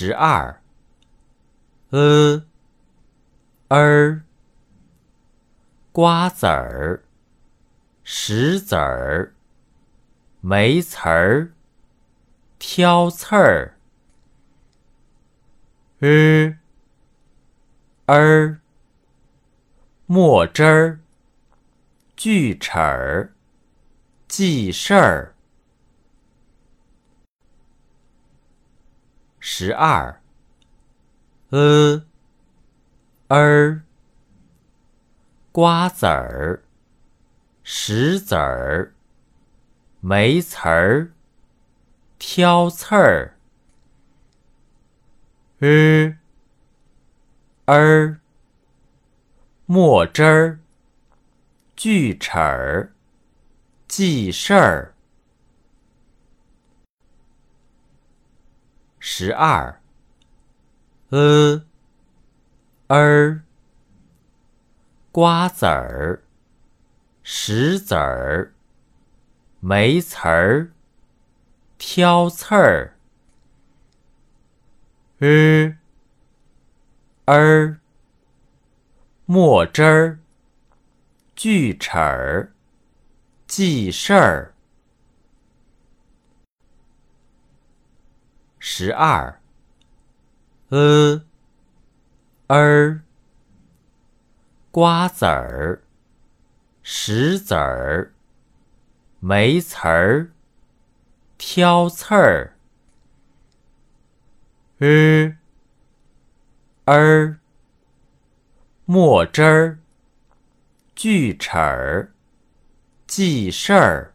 十二，e er，瓜子儿，石子儿，没词儿，挑刺儿。r er，墨汁儿，锯齿儿，记事儿。十二，e er，瓜子儿，石子儿，没词儿，挑刺儿。r er，墨汁儿，锯齿儿，记事儿。十二，e er，瓜子儿，石子儿，没词儿，挑刺儿。r er，墨汁儿，锯齿儿，记事儿。十二，e er，瓜子儿，石子儿，没词儿，挑刺儿。r er，墨汁儿，锯齿儿，记事儿。